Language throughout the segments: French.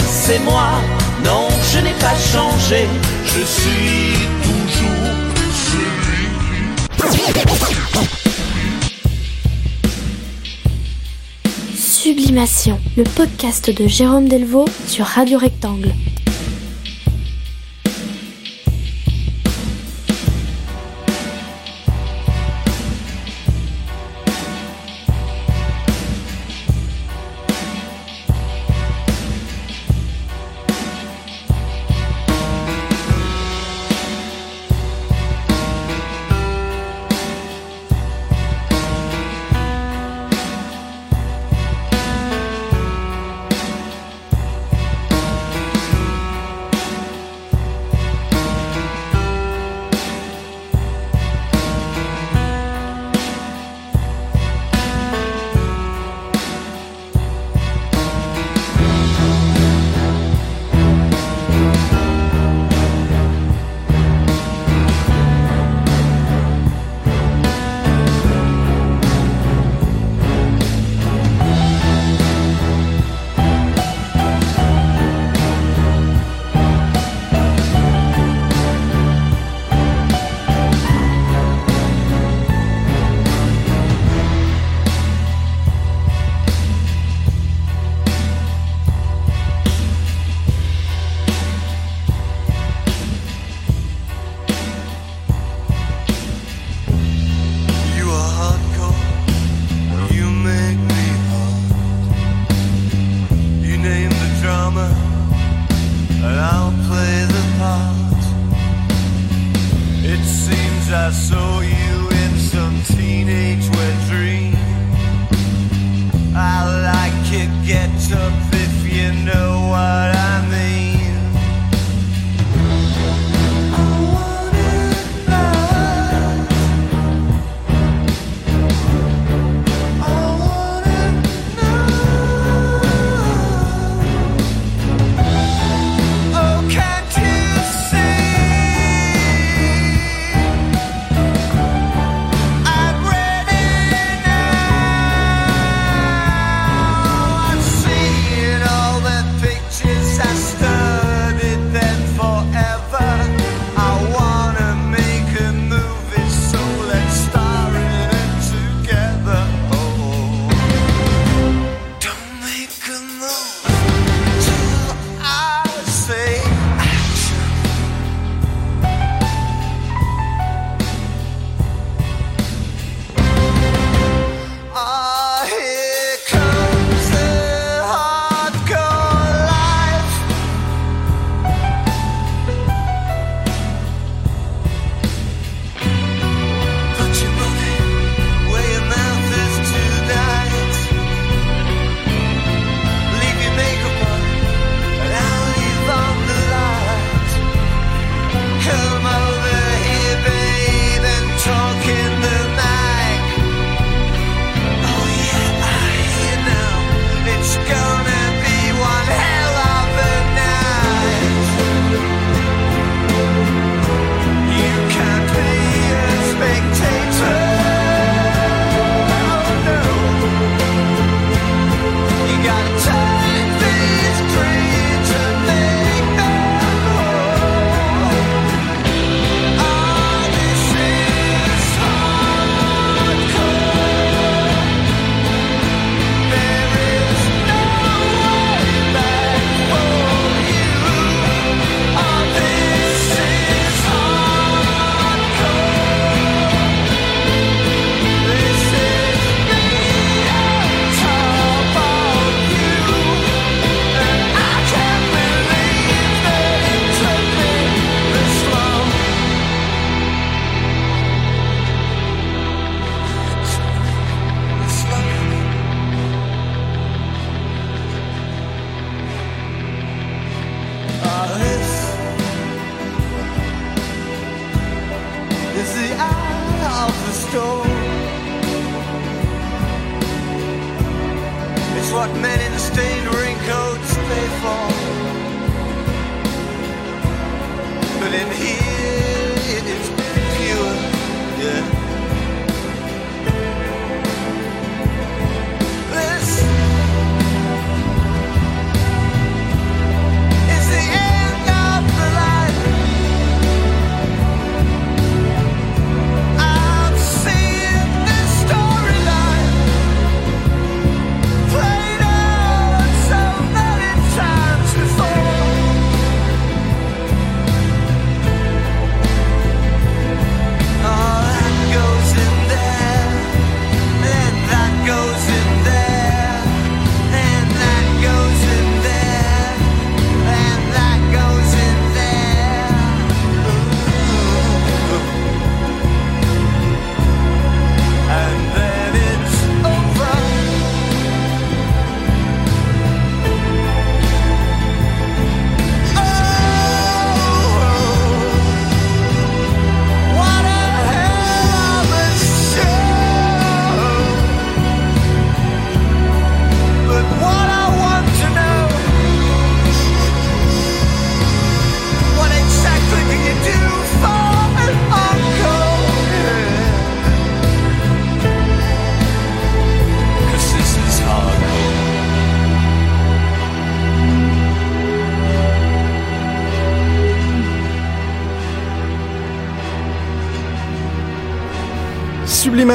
c'est moi. Non, je n'ai pas changé, je suis toujours celui. Sublimation, le podcast de Jérôme Delvaux sur Radio Rectangle.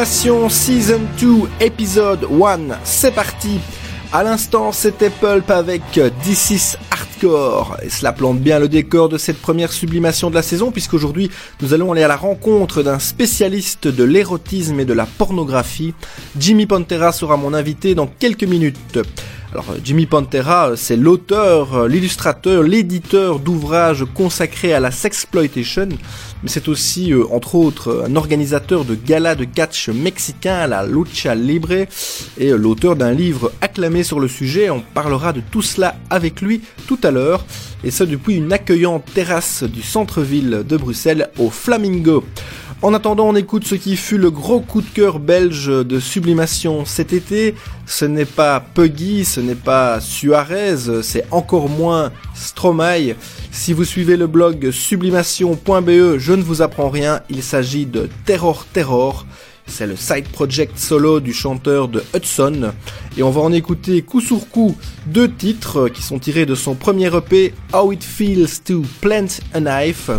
Sublimation Season 2 Episode 1, c'est parti À l'instant, c'était Pulp avec This is Hardcore. Et cela plante bien le décor de cette première sublimation de la saison, puisqu'aujourd'hui, nous allons aller à la rencontre d'un spécialiste de l'érotisme et de la pornographie. Jimmy Pantera sera mon invité dans quelques minutes. Alors Jimmy Pantera, c'est l'auteur, l'illustrateur, l'éditeur d'ouvrages consacrés à la sexploitation, mais c'est aussi, euh, entre autres, un organisateur de galas de catch mexicain, la Lucha Libre, et euh, l'auteur d'un livre acclamé sur le sujet. On parlera de tout cela avec lui tout à l'heure, et ça depuis une accueillante terrasse du centre-ville de Bruxelles au Flamingo. En attendant, on écoute ce qui fut le gros coup de cœur belge de sublimation cet été. Ce n'est pas Puggy, ce n'est pas Suarez, c'est encore moins Stromae. Si vous suivez le blog sublimation.be, je ne vous apprends rien, il s'agit de Terror Terror. C'est le side project solo du chanteur de Hudson. Et on va en écouter coup sur coup deux titres qui sont tirés de son premier EP, How It Feels to Plant a Knife.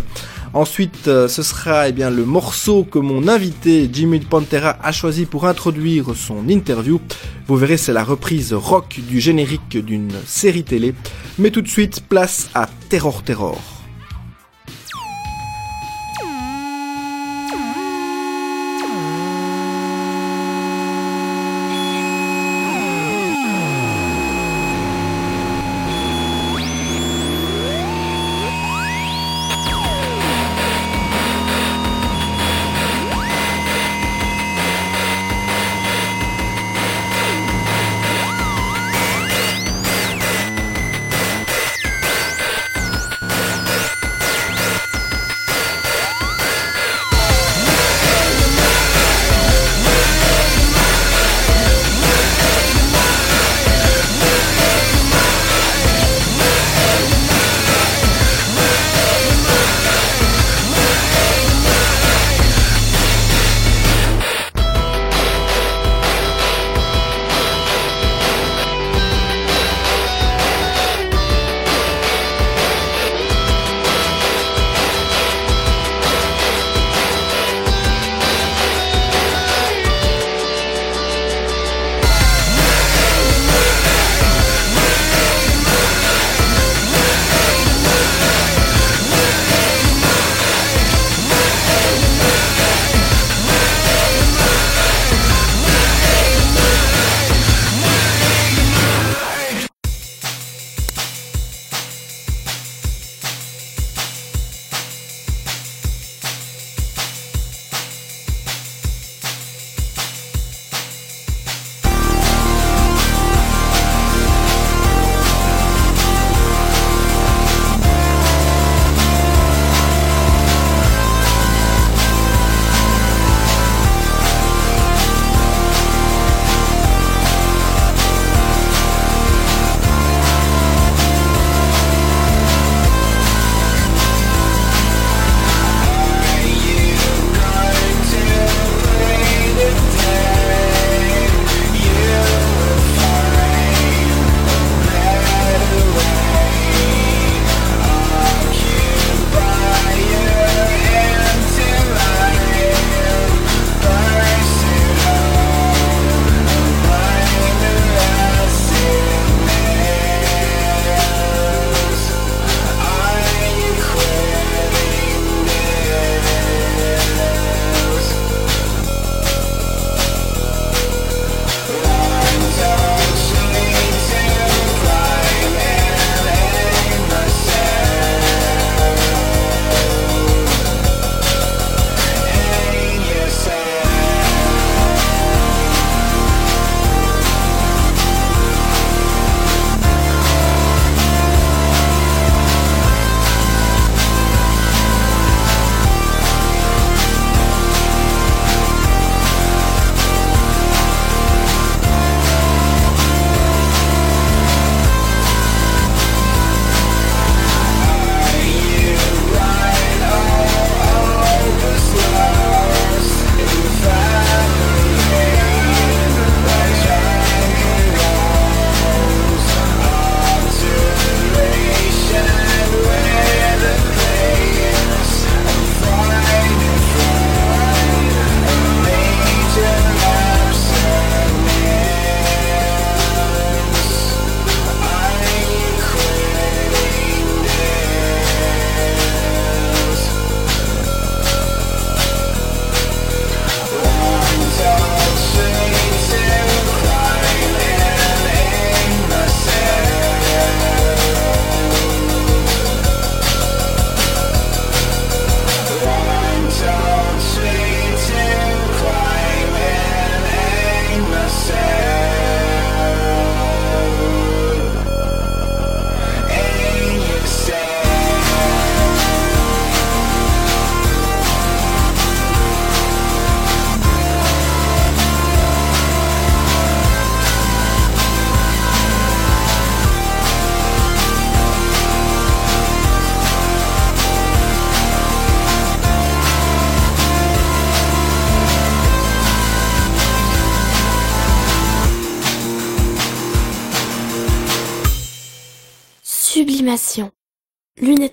Ensuite, euh, ce sera eh le morceau que mon invité Jimmy Pantera a choisi pour introduire son interview. Vous verrez, c'est la reprise rock du générique d'une série télé. Mais tout de suite, place à Terror Terror.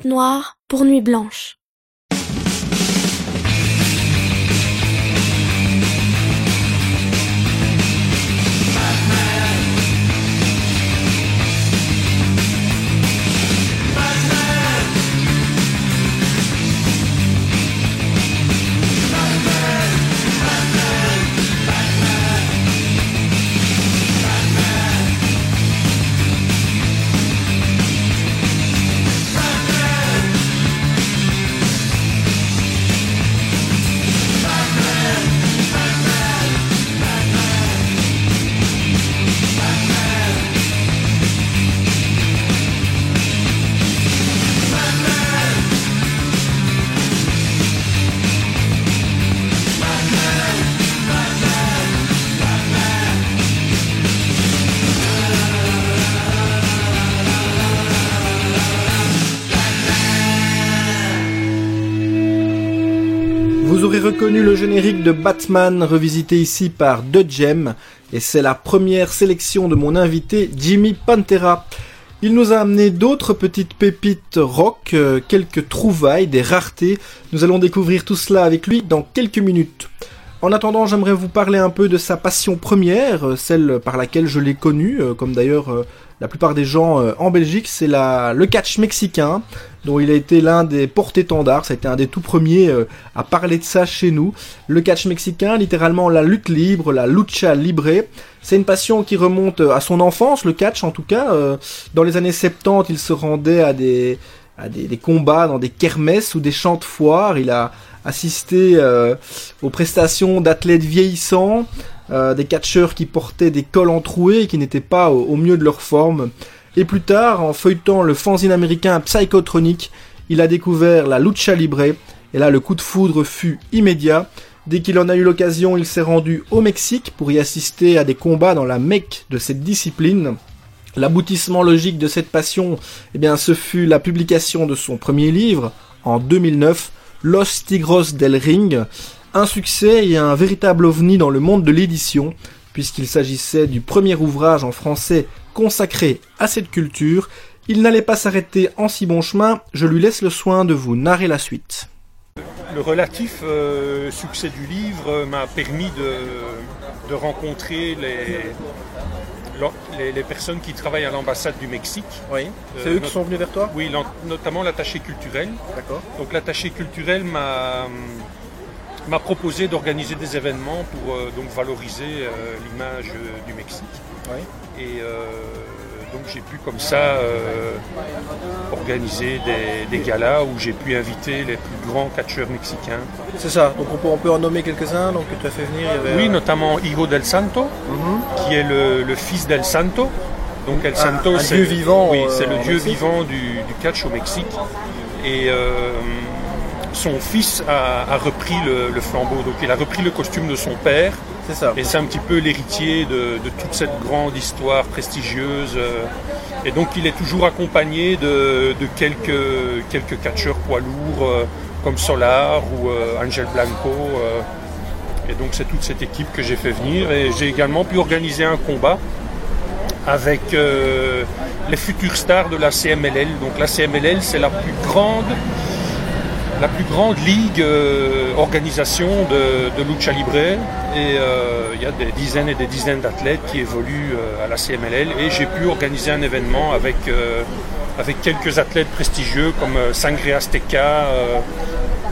Noires pour nuit blanche. Générique de Batman revisité ici par The Gem et c'est la première sélection de mon invité Jimmy Pantera. Il nous a amené d'autres petites pépites rock, euh, quelques trouvailles, des raretés. Nous allons découvrir tout cela avec lui dans quelques minutes. En attendant, j'aimerais vous parler un peu de sa passion première, euh, celle par laquelle je l'ai connu, euh, comme d'ailleurs la plupart des gens euh, en Belgique, c'est le catch mexicain, dont il a été l'un des porte-étendards, ça a été un des tout premiers euh, à parler de ça chez nous. Le catch mexicain, littéralement la lutte libre, la lucha libre, c'est une passion qui remonte à son enfance, le catch en tout cas. euh, dans les années 70, il se rendait à des, à des, des combats dans des kermesses ou des champs de foire. Il a assisté euh, aux prestations d'athlètes vieillissants, euh, des catcheurs qui portaient des cols entroués et qui n'étaient pas au, au mieux de leur forme. Et plus tard, en feuilletant le fanzine américain Psychotronic, il a découvert la lucha libre. Et là, le coup de foudre fut immédiat. Dès qu'il en a eu l'occasion, il s'est rendu au Mexique pour y assister à des combats dans la mecque de cette discipline. L'aboutissement logique de cette passion, eh bien, ce fut la publication de son premier livre, en 2009, Los Tigros del Ring, un succès et un véritable ovni dans le monde de l'édition, puisqu'il s'agissait du premier ouvrage en français consacré à cette culture. Il n'allait pas s'arrêter en si bon chemin, je lui laisse le soin de vous narrer la suite. Le relatif euh, succès du livre euh, m'a permis de, de rencontrer les, les, les personnes qui travaillent à l'ambassade du Mexique. Oui, c'est eux qui sont venus vers toi? Oui, notamment l'attaché culturel. D'accord. Donc l'attaché culturel m'a m'a proposé d'organiser des événements pour euh, donc valoriser euh, l'image euh, du Mexique. Oui. Et donc j'ai pu comme ça organiser des, des galas où j'ai pu inviter les plus grands catcheurs mexicains. C'est ça, donc on peut, on peut en nommer quelques-uns, donc tu as fait venir, il y avait... Oui, notamment Hijo del Santo, Mhm. qui est le, le fils del Santo. Donc El Santo, c'est dieu vivant, Oui, c'est le dieu Mexique. vivant du, du catch au Mexique. Et euh, son fils a, a repris le, le flambeau. Donc il a repris le costume de son père. C'est ça. Et c'est un petit peu l'héritier de, de toute cette grande histoire prestigieuse. euh, Et donc il est toujours accompagné de, de quelques, quelques catcheurs poids lourds euh, comme Solar ou euh, Angel Blanco. euh. Et donc c'est toute cette équipe que j'ai fait venir. Et j'ai également pu organiser un combat avec les futures stars de la CMLL. Donc la CMLL c'est la plus grande la plus grande ligue euh, organisation de, de lucha libre et euh, il y a des dizaines et des dizaines d'athlètes qui évoluent euh, à la CMLL et j'ai pu organiser un événement avec avec quelques athlètes prestigieux comme Sangre Azteca,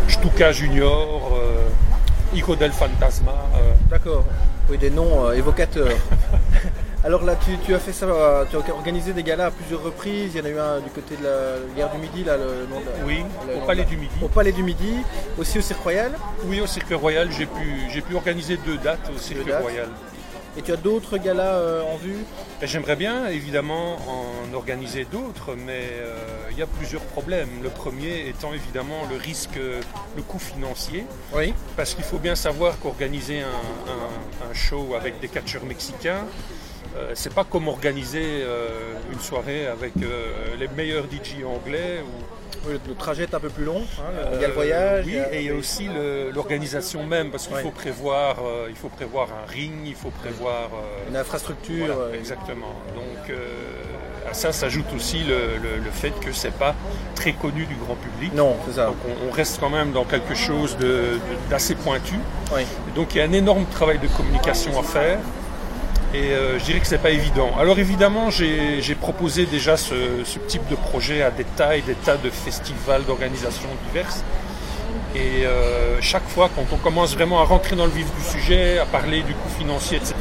Stuka Junior, Hijo del Fantasma. D'accord. Oui, des noms évocateurs. Alors là, tu, tu as fait ça, tu as organisé des galas à plusieurs reprises. Il y en a eu un du côté de la guerre du Midi, là, le nom de- oui, le au Palais la- du Midi. Au Palais du Midi, aussi au Cirque Royal. Oui, au Cirque Royal, j'ai pu, j'ai pu organiser deux dates au Cirque dates. Royal. Et tu as d'autres galas euh, en vue? Et J'aimerais bien évidemment en organiser d'autres, mais euh, il y a plusieurs problèmes. Le premier étant évidemment le risque, le coût financier, Oui. parce qu'il faut bien savoir qu'organiser un, un- un show avec des catcheurs mexicains, euh, c'est pas comme organiser euh, une soirée avec euh, les meilleurs DJ anglais. Ou, Oui, le, trajet est un peu plus long. hein, il y a le voyage. Oui, il y a- et il y a aussi l'organisation même, parce qu'il Ouais. faut prévoir, il faut prévoir un ring, il faut prévoir. une infrastructure. voilà, exactement. Donc, à ça s'ajoute aussi le, le- le fait que c'est pas très connu du grand public. Non, c'est ça. Donc on, on reste quand même dans quelque chose de- de- d'assez pointu. Oui. Et Donc il y a un énorme travail de communication à faire. Et euh, je dirais que c'est pas évident. Alors évidemment, j'ai proposé déjà ce, ce type de projet à des tas et des tas de festivals, d'organisations diverses. Et euh, chaque fois, quand on commence vraiment à rentrer dans le vif du sujet, à parler du coût financier, etc.,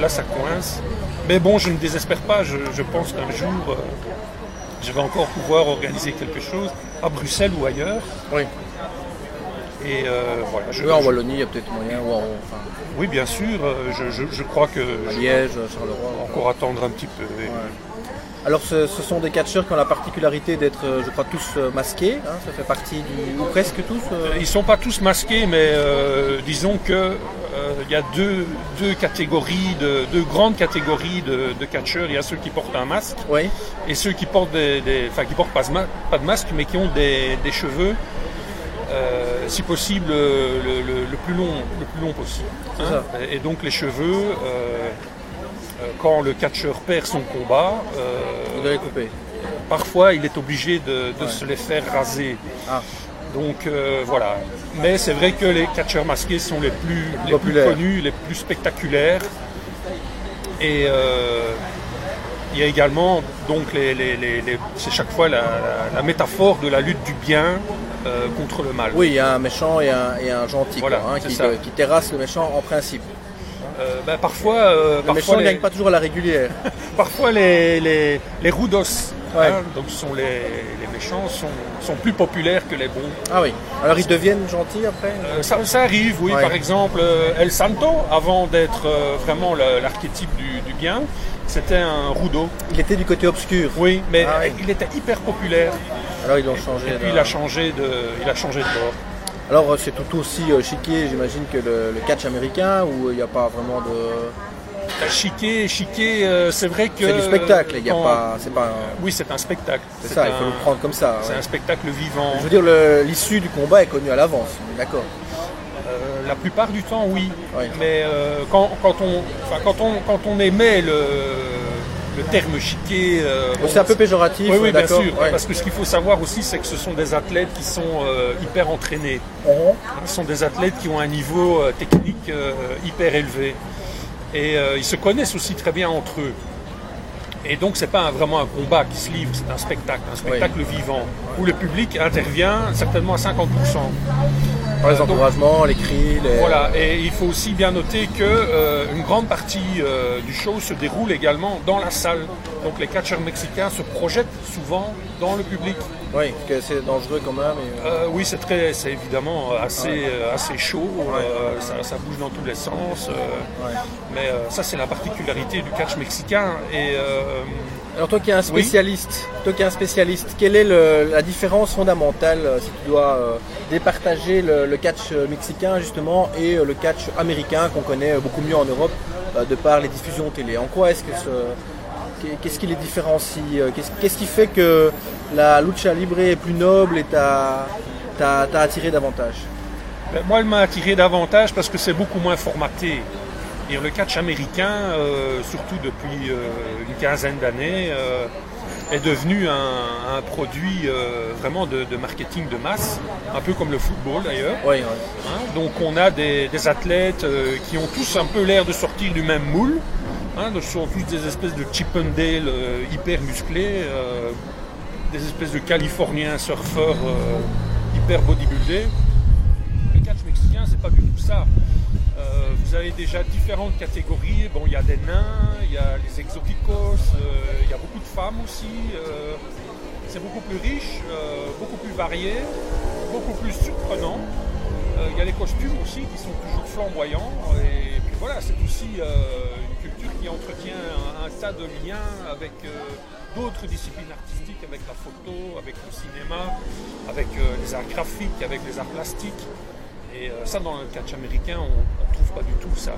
là, ça coince. Mais bon, je ne désespère pas. Je, pense qu'un jour, euh, je vais encore pouvoir organiser quelque chose à Bruxelles ou ailleurs. Et euh, voilà. Je, Oui, en Wallonie, il y a peut-être moyen, ou en, enfin, oui, bien sûr. euh, Je, je- je crois que à Liège, Charleroi. encore attendre un petit peu. Et- Alors, ce, ce sont des catcheurs qui ont la particularité d'être, euh, je crois, tous masqués. hein, ça fait partie du. ou presque tous. euh, Ils sont pas tous masqués, mais euh, disons que il y a deux, deux catégories, de, deux grandes catégories de, de catcheurs. Il y a ceux qui portent un masque Oui. et ceux qui portent des, des- enfin qui portent pas, de ma- pas de masque, mais qui ont des, des cheveux, euh, si possible le, le- le plus long, le plus long possible. Hein. ça. Et, et donc les cheveux, euh, euh, quand le catcheur perd son combat, Vous devez couper. parfois il est obligé de, de Ouais. se les faire raser. Ah. Donc euh, voilà. Mais c'est vrai que les catcheurs masqués sont les plus, les connus, les plus spectaculaires. Et euh, il y a également, donc, les, les- les- les- c'est chaque fois la, la- la métaphore de la lutte du bien euh, contre le mal. Oui, il y a un méchant et un, et un gentil Voilà, quoi, hein, qui, qui terrasse le méchant en principe. Euh, ben, parfois, euh, Le parfois, méchant ne gagne pas toujours à la régulière. parfois les, les, les rudos, Ouais. hein, donc sont les, méchants, sont, sont plus populaires que les bons. Ah oui. Alors ils deviennent gentils après? Euh, ça, ça arrive, oui. Ouais. Par exemple, euh, El Santo, avant d'être euh, vraiment l'archétype du, du bien, c'était un rudo. Il était du côté obscur. Oui, mais Ah oui. il était hyper populaire. Alors ils l'ont changé. Et puis il a changé de, il a changé de bord. Alors euh, c'est tout aussi euh, chiqué, j'imagine, que le, le catch américain où il n'y a pas vraiment de. Euh, Chiqué, chiqué, euh, c'est vrai que. C'est du spectacle, il y a pas. C'est pas. un- Oui, c'est un spectacle. C'est ça, il faut un- le prendre comme ça. C'est ouais. un spectacle vivant. Je veux dire, l'issue du combat est connue à l'avance. D'accord. La plupart du temps, oui. Oui. Mais euh, quand, quand on, quand on, quand on émet le, le terme chiqué, euh, bon, c'est un peu péjoratif. Oui, oui, bien sûr. ouais. Parce que ce qu'il faut savoir aussi, c'est que ce sont des athlètes qui sont euh, hyper entraînés. Mhm. Ce sont des athlètes qui ont un niveau euh, technique hyper élevé. Et ils se connaissent aussi très bien entre eux. Et donc, c'est pas un- vraiment un combat qui se livre, c'est un spectacle, un spectacle vivant, où le public intervient certainement à 50%. Par les Euh, donc- encouragements, les cris, les. Voilà, et il faut aussi bien noter que euh, une grande partie euh, du show se déroule également dans la salle. Donc les catcheurs mexicains se projettent souvent dans le public. Oui, parce que c'est dangereux quand même. et, euh, oui, c'est très, c'est évidemment assez, euh, assez chaud. euh, ça, ça bouge dans tous les sens. ouais. Mais ça, c'est la particularité du catch mexicain. Et Alors toi qui es un spécialiste, toi qui es un spécialiste, quelle est le- la différence fondamentale euh, si tu dois euh, départager le, le catch euh, mexicain justement et le catch américain qu'on connaît beaucoup mieux en Europe euh, de par les diffusions télé? En quoi est-ce que ce, qu'est- qu'est-ce qui les différencie Qu'est-ce qu'est-ce qui fait que la lucha libre est plus noble et t'a t'a- t'a attiré davantage? Ben, moi, elle m'a attiré davantage parce que c'est beaucoup moins formaté. Et le catch américain, euh, surtout depuis euh, une quinzaine d'années, euh, est devenu un, un produit vraiment de, de marketing de masse, un peu comme le football d'ailleurs. Oui, hein. Donc on a des, des athlètes qui ont tous un peu l'air de sortir du même moule. Hein, ce sont tous des espèces de Chippendale hyper musclés, des espèces de Californiens surfeurs hyper bodybuildés. Le catch mexicain, c'est pas du tout ça. Avez déjà différentes catégories. Bon, il y a des nains, il y a les exoticos, euh, il y a beaucoup de femmes aussi. euh, c'est beaucoup plus riche, euh, beaucoup plus varié, beaucoup plus surprenant. Il y a les costumes aussi qui sont toujours flamboyants. Et puis voilà, c'est aussi une culture qui entretient un, tas de liens avec d'autres disciplines artistiques, avec la photo, avec le cinéma, avec les arts graphiques, avec les arts plastiques. Et euh, ça, dans le catch américain, on ne trouve pas du tout ça. Euh,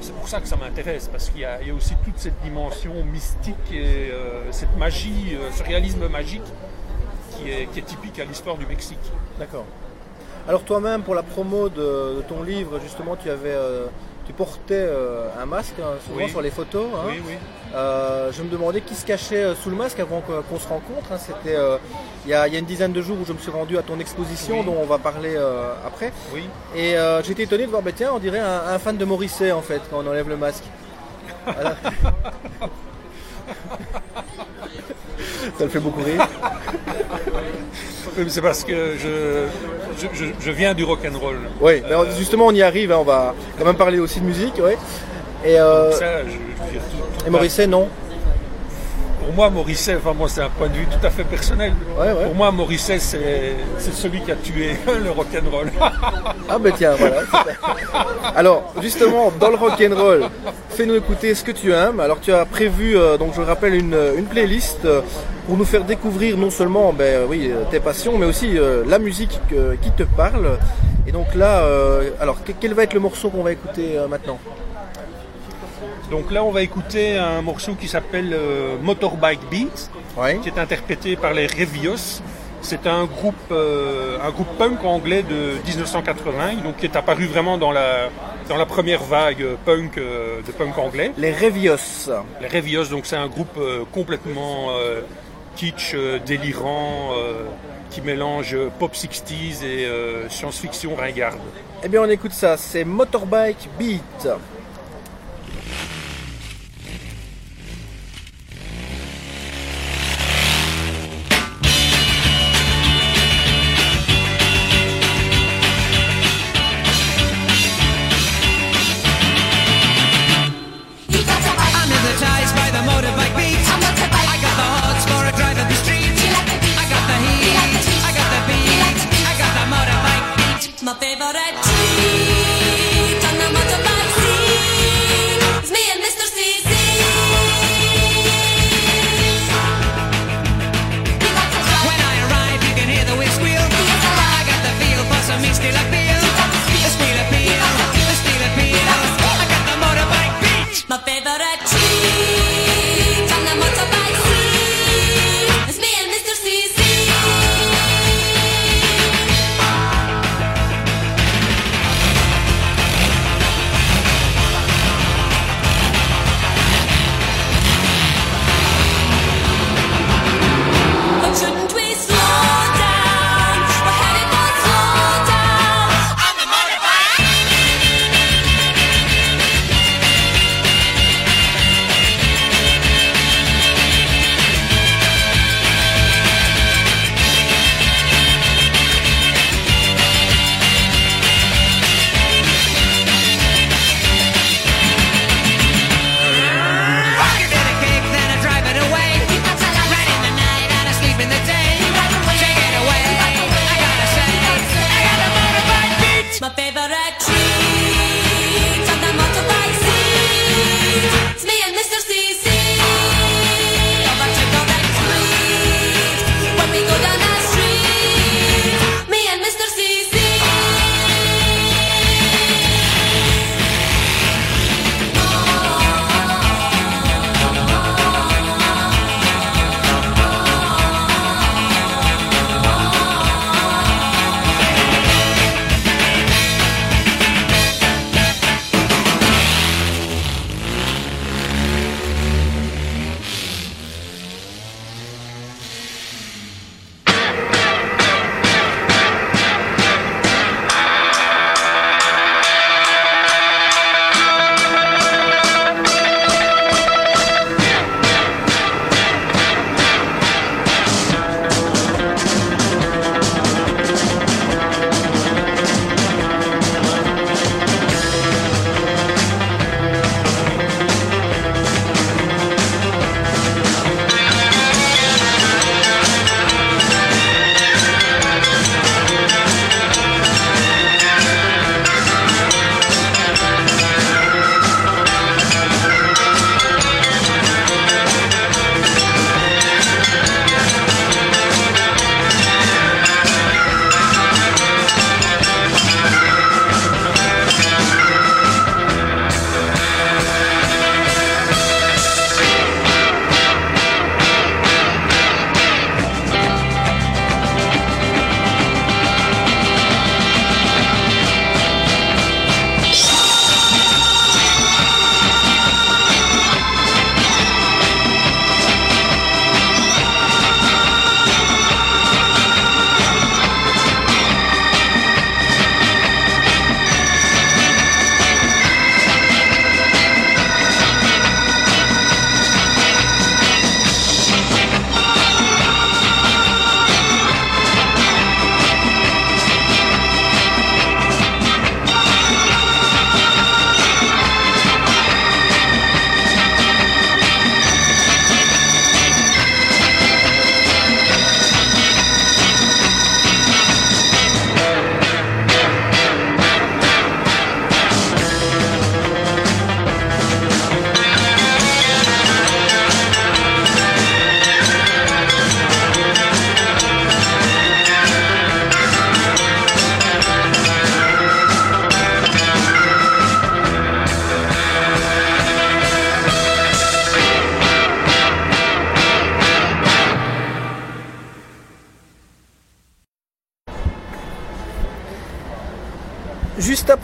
C'est pour ça que ça m'intéresse, parce qu'il y, a aussi toute cette dimension mystique et euh, cette magie, ce réalisme magique qui est, qui est typique à l'histoire du Mexique. D'accord. Alors toi-même, pour la promo de, ton livre, justement, tu avais tu portais euh, un masque hein, souvent Oui. sur les photos. hein. Oui, oui. Euh, je me demandais qui se cachait euh, sous le masque avant qu'on se rencontre. hein. C'était euh, il y, a, il y a une dizaine de jours où je me suis rendu à ton exposition dont on va parler euh, après. Oui. Et j'étais étonné de voir, bah, tiens, on dirait un, un fan de Morisset en fait quand on enlève le masque. Voilà. Ça le fait beaucoup rire. Oui, mais C'est parce que je, je, je- je viens du rock'n'roll. Oui, mais justement on y arrive, hein, on va quand même parler aussi de musique. Ouais. Et, euh, Ça, je, je veux dire, tout- tout- et Morisset, non Pour moi, Morisset, enfin moi c'est un point de vue tout à fait personnel. Ouais, ouais. Pour moi, Morisset, c'est celui qui a tué le rock'n'roll. Ah ben tiens, voilà. Alors, justement, dans le rock'n'roll, fais-nous écouter ce que tu aimes. Alors, tu as prévu, euh, donc je rappelle, une, une playlist euh, pour nous faire découvrir non seulement ben, euh, oui, euh, tes passions, mais aussi euh, la musique que- qui te parle. Et donc là, euh, alors, que- quel va être le morceau qu'on va écouter euh, maintenant? Donc là, on va écouter un morceau qui s'appelle euh, Motorbike Beat, Oui. qui est interprété par les Revios. C'est un groupe, euh, un groupe punk anglais de 1980, donc qui est apparu vraiment dans la, dans la première vague punk euh, de punk anglais. Les Revios. Les Revios, donc c'est un groupe euh, complètement euh, kitsch, euh, délirant, euh, qui mélange pop 60s et euh, science-fiction ringarde. Eh bien, on écoute ça. C'est Motorbike Beat.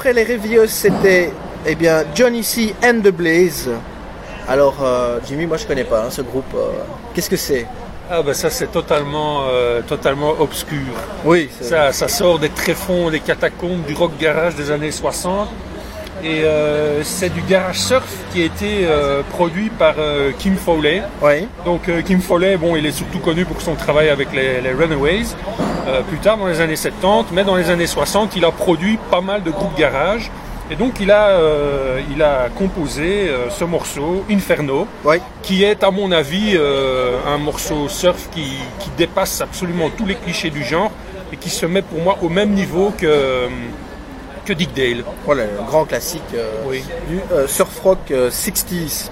Après les Revios, c'était eh bien Johnny C and the Blaze. Alors euh, Jimmy, moi je connais pas hein, ce groupe. euh, Qu'est-ce que c'est? Ah bah ça c'est totalement, euh, totalement obscur. Oui, c'est- Ça, ça sort des tréfonds, des catacombes du rock garage des années 60. Et c'est du garage surf qui a été produit par Kim Foley. Oui. Donc Kim Foley, bon, il est surtout connu pour son travail avec les, les Runaways, euh, plus tard dans les années 70, mais dans les années 60, il a produit pas mal de groupes garage. Et donc il a, euh, il a composé euh, ce morceau, Inferno, qui est à mon avis euh, un morceau surf qui, qui dépasse absolument tous les clichés du genre et qui se met pour moi au même niveau que, que Dick Dale. Voilà, le grand classique Oui. du surf rock euh, 60s.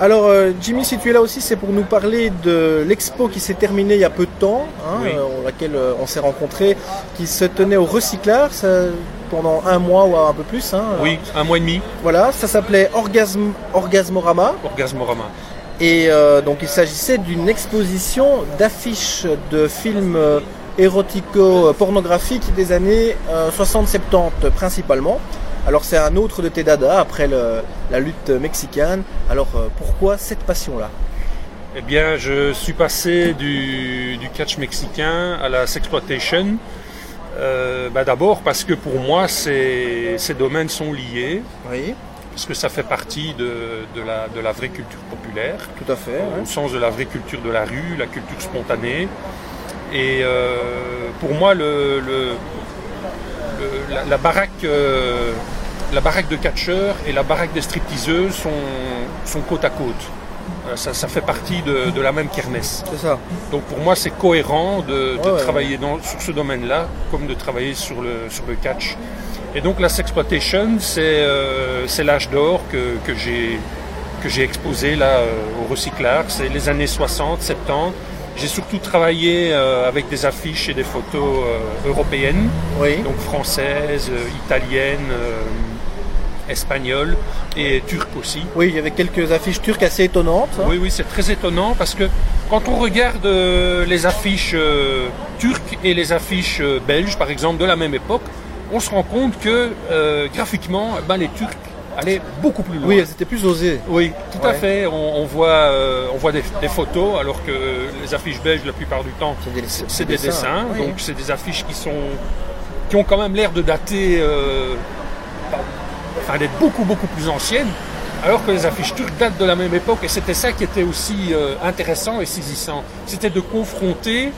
Alors euh, Jimmy, si tu es là aussi, c'est pour nous parler de l'expo qui s'est terminée il y a peu de temps, hein, Oui. euh, laquelle euh, on s'est rencontrés, qui se tenait au recyclage ça, pendant un mois ou un peu plus. hein. Oui, un mois et demi, Voilà, ça s'appelait Orgasm, Orgasmorama. Orgasmorama. Et donc il s'agissait d'une exposition d'affiches de films érotico-pornographiques des années euh, 60-70 principalement. Alors c'est un autre de tes dada après le- la lutte mexicaine. Alors euh, pourquoi cette passion-là? Eh bien, je suis passé du, du catch mexicain à la sexploitation. Euh, bah D'abord parce que pour moi, ces, ces domaines sont liés, Oui, parce que ça fait partie de, de la, de la vraie culture populaire, tout à fait. au sens de la vraie culture de la rue, la culture spontanée. Et euh, pour moi, le, le- le- la, la baraque, euh, la baraque de catcheurs et la baraque des stripteaseuses sont, sont côte à côte. Euh, Ça, ça fait partie de, de la même kermesse. C'est ça. Donc pour moi, c'est cohérent de, de Ouais, ouais. travailler dans, sur ce domaine-là, comme de travailler sur le, sur le catch. Et donc la sexploitation, c'est euh, l'âge d'or que, que j'ai que j'ai exposé là euh, au recyclage. C'est les années 60, 70. J'ai surtout travaillé euh, avec des affiches et des photos euh, européennes, Oui. donc françaises, euh, italiennes, espagnoles et turques aussi. Oui, il y avait quelques affiches turques assez étonnantes. hein. Oui, oui, c'est très étonnant parce que quand on regarde les affiches turques et les affiches belges, par exemple, de la même époque, on se rend compte que graphiquement, ben, les Turcs allaient beaucoup plus loin. Oui, elles étaient plus osées. Oui, tout à fait. On, on voit, euh, on voit des, des photos, alors que les affiches belges, la plupart du temps, C'est des, dessins. oui. Donc c'est des affiches qui sont, qui ont quand même l'air de dater, euh, enfin d'être beaucoup beaucoup plus anciennes. Alors que les affiches turques datent de la même époque et c'était ça qui était aussi euh, intéressant et saisissant. C'était de confronter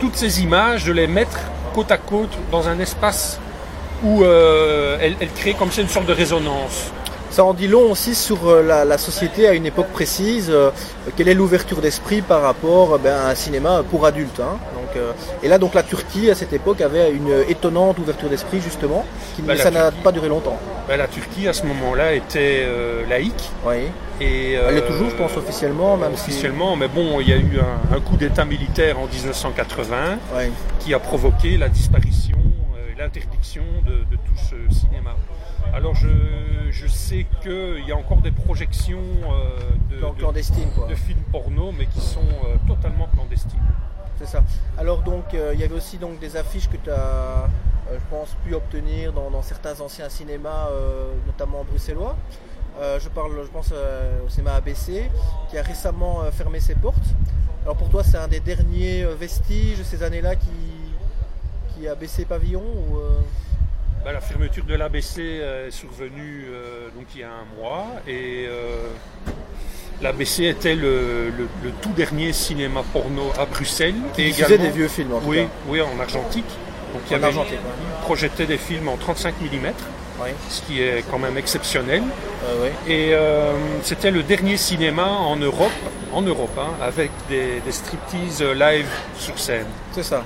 toutes ces images, de les mettre côte à côte dans un espace où euh, elles, elles créent comme c'est une sorte de résonance? Ça en dit long aussi sur euh, la, la société à une époque précise. euh, quelle est l'ouverture d'esprit par rapport euh, ben, à un cinéma pour adultes hein. donc, euh, Et là, donc la Turquie à cette époque avait une étonnante ouverture d'esprit justement, qui la ça n'a pas duré longtemps. Ben, la Turquie à ce moment-là était euh, laïque Oui. et Elle est toujours, je pense, officiellement, même si. officiellement, mais bon, il y a eu un, un coup d'État militaire en 1980 Ouais. qui a provoqué la disparition l'interdiction de, de tout ce cinéma. Alors je, je sais qu'il y a encore des projections euh, de, quoi. de films porno, mais qui sont euh, totalement clandestines. C'est ça. Alors donc euh, il y avait aussi donc des affiches que tu as, euh, je pense, pu obtenir dans, dans certains anciens cinémas, euh, notamment bruxellois. Euh, je parle, je pense euh, au cinéma ABC, qui a récemment euh, fermé ses portes. Alors pour toi, c'est un des derniers euh, vestiges de ces années-là qui, qui a baissé pavillon ou, euh, Ben, la fermeture de l'ABC est survenue euh, donc il y a un mois et euh, l'ABC était le, le- le tout dernier cinéma porno à Bruxelles. qui et également- des vieux films en tout Oui, cas. oui, en argentique. Donc il y avait argentique, ouais. projetait des films en 35 mm, Oui. ce qui est quand même exceptionnel. Euh. Et euh, c'était le dernier cinéma en Europe, en Europe, hein, avec des, des striptease live sur scène. C'est ça.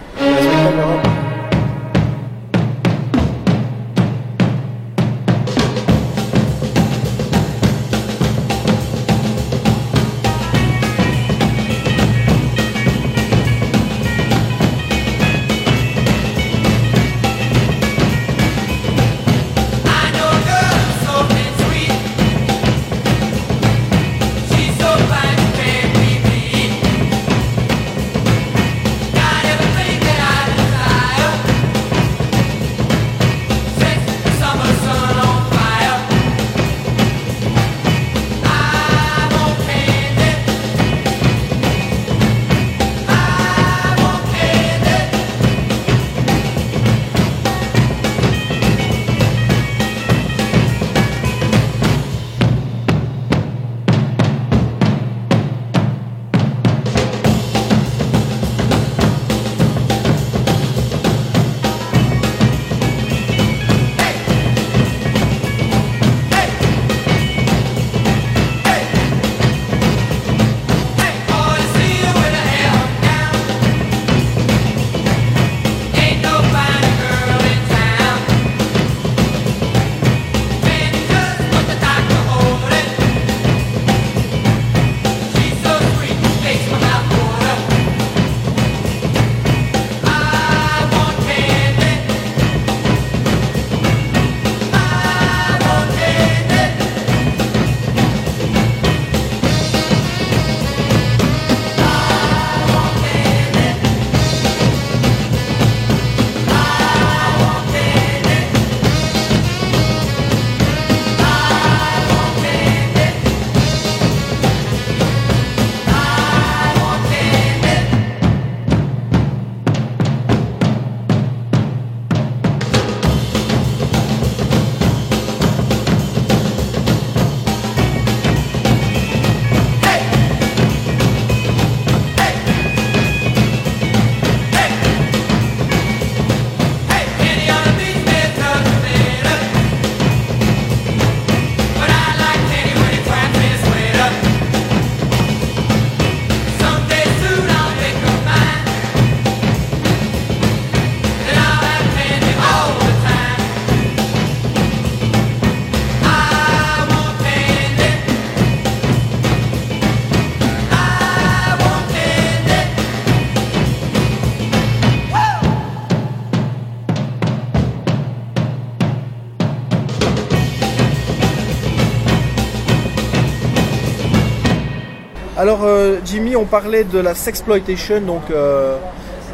Euh, on parlait de la sexploitation, donc euh,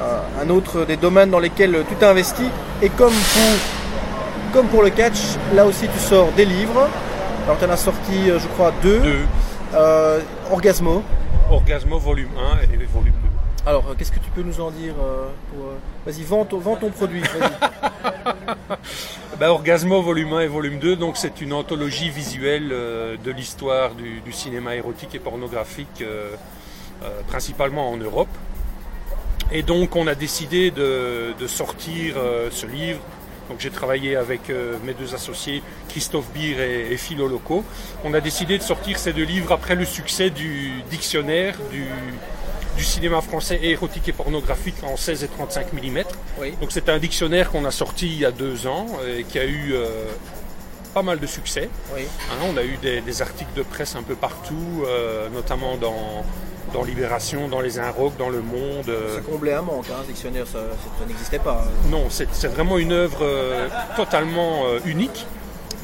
un- un autre des domaines dans lesquels tu t'es investi. Et comme pour, comme pour le catch, là aussi tu sors des livres. Alors tu en as sorti, euh, je crois, deux. Deux. Euh, Orgasmo. Orgasmo volume 1 et volume 2. Alors euh, qu'est-ce que tu peux nous en dire euh, pour, euh, Vas-y, vends ton, vends ton produit. Ben, Orgasmo volume 1 et volume 2, donc c'est une anthologie visuelle euh, de l'histoire du, du cinéma érotique et pornographique, euh, principalement en Europe. Et donc on a décidé de, de sortir euh, ce livre. Donc j'ai travaillé avec euh, mes deux associés, Christophe Beer et, et Philo Loco. On a décidé de sortir ces deux livres après le succès du dictionnaire du, du cinéma français érotique et pornographique en 16 et 35 mm. Oui. Donc c'est un dictionnaire qu'on a sorti il y a deux ans et qui a eu pas mal de succès. Oui. Hein, on a eu des, des articles de presse un peu partout, euh, notamment dans, dans Libération, dans Les Inrocks, dans Le Monde. Ça comblait un manque, hein, ce dictionnaire, ça, ça n'existait pas. non, c'est vraiment une œuvre euh, totalement euh, unique.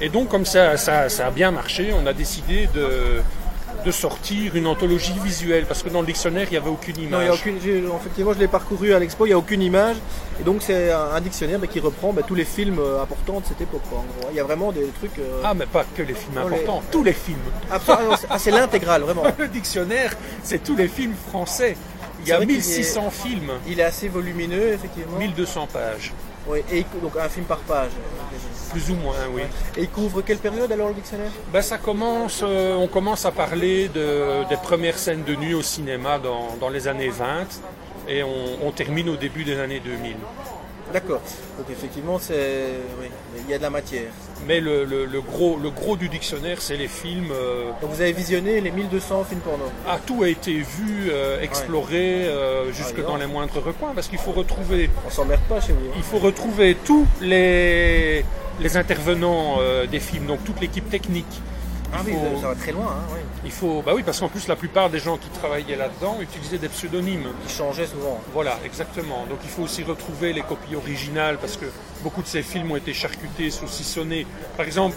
Et donc, comme ça, ça, ça a bien marché, on a décidé de, de sortir une anthologie visuelle, parce que dans le dictionnaire, il n'y avait aucune image. Non, il y a aucune. j'ai- Effectivement, je l'ai parcouru à l'expo, il n'y a aucune image. Et donc, c'est un, dictionnaire mais qui reprend bah, tous les films euh, importants de cette époque. quoi, en gros. Il y a vraiment des trucs. euh, Ah, mais pas que les films Non, les- importants, tous les films. ah, ah, c'est- ah, c'est l'intégrale, vraiment. Le dictionnaire, c'est tous les films français. Il y a vrai qu'il 1600 films, Il est assez volumineux, effectivement. 1200 pages, Oui, et donc un film par page. Plus ou moins, oui. Et il couvre quelle période alors le dictionnaire? Ben, ça commence, euh, on commence à parler de- des premières scènes de nuit au cinéma dans, dans les années 20 et on, on termine au début des années 2000. D'accord. Donc effectivement, c'est. Oui, il y a de la matière. Mais le, le- le gros, le gros du dictionnaire, c'est les films. euh, Donc vous avez visionné les 1200 films porno? ah, tout a été vu, euh, exploré euh, jusque Ah, dans les moindres recoins parce qu'il faut retrouver, On s'emmerde pas chez vous. hein. il faut retrouver tous les, les intervenants euh, des films, donc toute l'équipe technique. Ah Il oui, faut- ça va très loin, hein, oui. Il faut, bah oui, parce qu'en plus la plupart des gens qui travaillaient là-dedans utilisaient des pseudonymes. Il changeait souvent. Voilà, exactement. Donc il faut aussi retrouver les copies originales parce que beaucoup de ces films ont été charcutés, saucissonnés. Par exemple,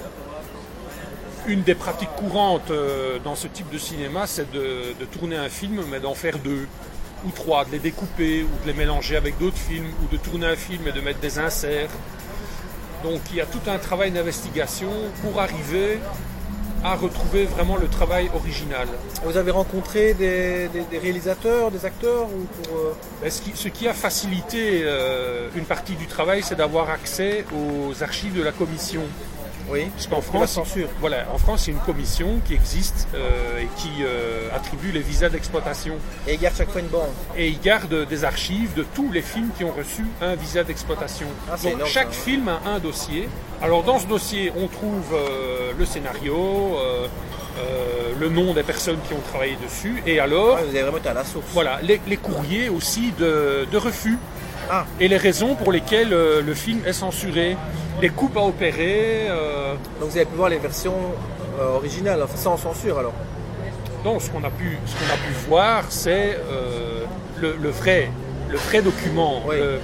une des pratiques courantes euh, dans ce type de cinéma, c'est de, de tourner un film, mais d'en faire deux ou trois, de les découper ou de les mélanger avec d'autres films, ou de tourner un film et de mettre des inserts. Donc il y a tout un travail d'investigation pour arriver à retrouver vraiment le travail original. Vous avez rencontré des, des- des réalisateurs, des acteurs ou pour, euh, Ben, ce, qui, ce qui a facilité euh, une partie du travail, c'est d'avoir accès aux archives de la commission. Oui. Parce qu'en France, censure. voilà, en France, il y a une commission qui existe euh, et qui euh, attribue les visas d'exploitation. Et ils gardent chaque fois une bande. Et ils gardent des archives de tous les films qui ont reçu un visa d'exploitation. Ah, Donc énorme, chaque ça, ouais. film a un dossier. Alors dans ce dossier, on trouve euh, le scénario, euh, le nom des personnes qui ont travaillé dessus, et alors Ouais, vous avez vraiment été à la source. voilà, les, les courriers aussi de, de refus. Ah. Et les raisons pour lesquelles euh, le film est censuré. Les coupes à opérer. euh, Donc vous avez pu voir les versions euh, originales, enfin sans censure alors. donc ce qu'on a, pu- ce qu'on a pu voir, c'est euh, le, le vrai, le vrai document. Oui. Le,